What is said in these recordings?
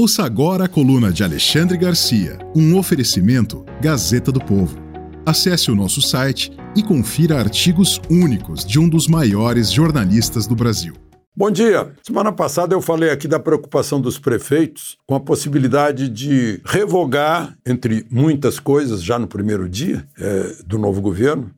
Ouça agora a coluna de Alexandre Garcia, um oferecimento Gazeta do Povo. Acesse o nosso site e confira artigos únicos de um dos maiores jornalistas do Brasil. Bom dia. Semana passada eu falei aqui da preocupação dos prefeitos com a possibilidade de revogar, entre muitas coisas, já no primeiro dia é, do novo governo,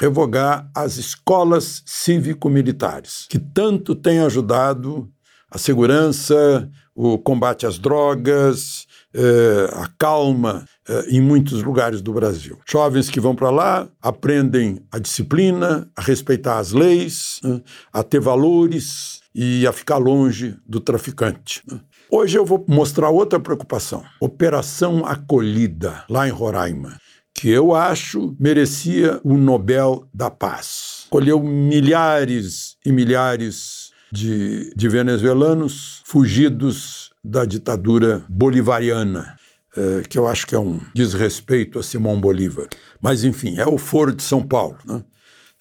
revogar as escolas cívico-militares, que tanto têm ajudado a segurança, o combate às drogas, é, a calma é, em muitos lugares do Brasil. Jovens que vão para lá aprendem a disciplina, a respeitar as leis, né, a ter valores, e a ficar longe do traficante. Né? Hoje eu vou mostrar outra preocupação: Operação Acolhida, lá em Roraima, que eu acho merecia o Nobel da Paz. Colheu milhares e milhares de, de venezuelanos fugidos da ditadura bolivariana. É, que eu acho que é um desrespeito a Simão Bolívar. Mas, enfim, é o Foro de São Paulo. Né?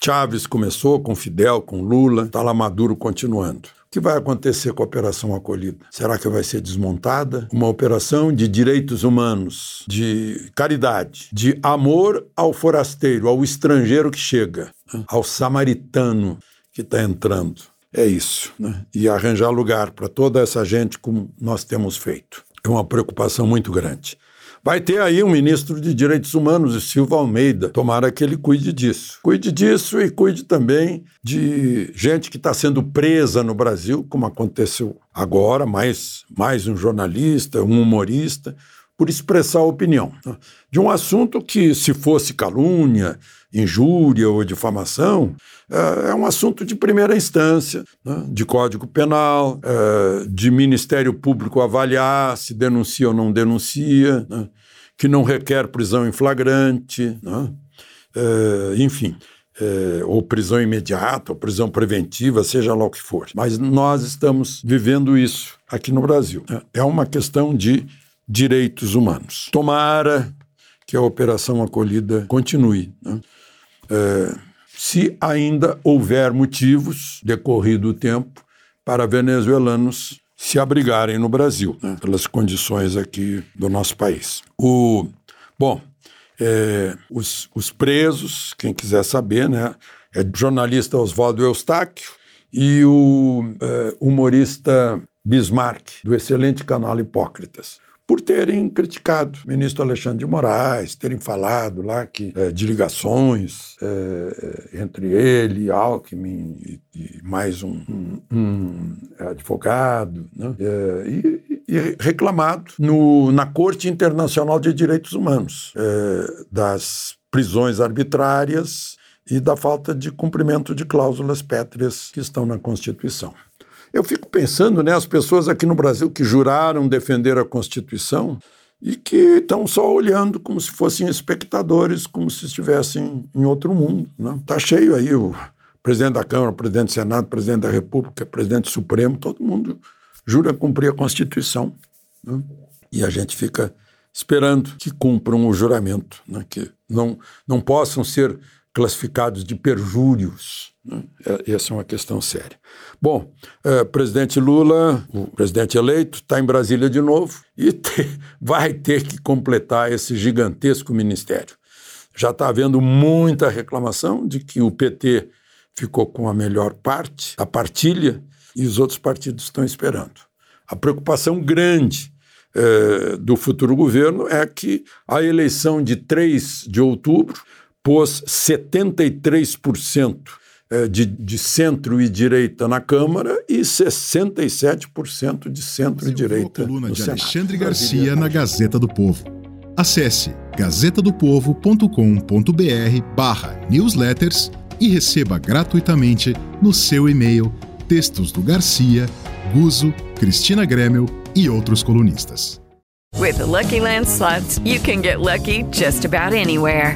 Chaves começou com Fidel, com Lula, está lá Maduro continuando. O que vai acontecer com a Operação Acolhida? Será que vai ser desmontada? Uma operação de direitos humanos, de caridade, de amor ao forasteiro, ao estrangeiro que chega, né? ao samaritano que está entrando. É isso. Né? E arranjar lugar para toda essa gente, como nós temos feito. É uma preocupação muito grande. Vai ter aí um ministro de Direitos Humanos, Silva Almeida. Tomara que ele cuide disso. Cuide disso e cuide também de gente que está sendo presa no Brasil, como aconteceu agora, mais, mais um jornalista, um humorista, por expressar opinião. Né? De um assunto que, se fosse calúnia, injúria ou difamação, é, é um assunto de primeira instância, né? de Código Penal, é, de Ministério Público avaliar se denuncia ou não denuncia, né? que não requer prisão em flagrante, é, enfim. É, ou prisão imediata, ou prisão preventiva, seja lá o que for. Mas nós estamos vivendo isso aqui no Brasil. É uma questão de direitos humanos. Tomara que a operação acolhida continue. Né? É, se ainda houver motivos, decorrido o tempo, para venezuelanos se abrigarem no Brasil, né? pelas condições aqui do nosso país. O, bom, é, os, os, presos, quem quiser saber, né, é o jornalista Oswaldo Eustáquio e o é, humorista Bismarck, do excelente canal Hipócritas por terem criticado o ministro Alexandre de Moraes, terem falado lá que é, de ligações é, entre ele, Alckmin e, e mais um, um, um advogado, né? é, e, e, reclamado no, na Corte Internacional de Direitos Humanos das prisões arbitrárias e da falta de cumprimento de cláusulas pétreas que estão na Constituição. Eu fico pensando, né, as pessoas aqui no Brasil que juraram defender a Constituição e que estão só olhando como se fossem espectadores, como se estivessem em outro mundo. Está né? Tá cheio aí o presidente da Câmara, presidente do Senado, presidente da República, presidente Supremo, todo mundo jura cumprir a Constituição. Né? E a gente fica esperando que cumpram o juramento, né? que não, não possam ser classificados de perjúrios. Né? Essa é uma questão séria. Bom, é, presidente Lula, o presidente eleito, está em Brasília de novo e te, vai ter que completar esse gigantesco ministério. Já está havendo muita reclamação de que o PT ficou com a melhor parte, a partilha, e os outros partidos estão esperando. A preocupação grande é, do futuro governo é que a eleição de 3 de outubro pôs 73% eh, de, de centro e direita na Câmara e 67% de centro e direita. A coluna no de Senado. Alexandre Garcia na Gazeta do Povo. Acesse gazetadopovo.com.br barra newsletters e receba gratuitamente no seu e-mail textos do Garcia, Guzo, Cristina Gremel, e outros colunistas. With the Lucky Land slots, you can get lucky just about anywhere.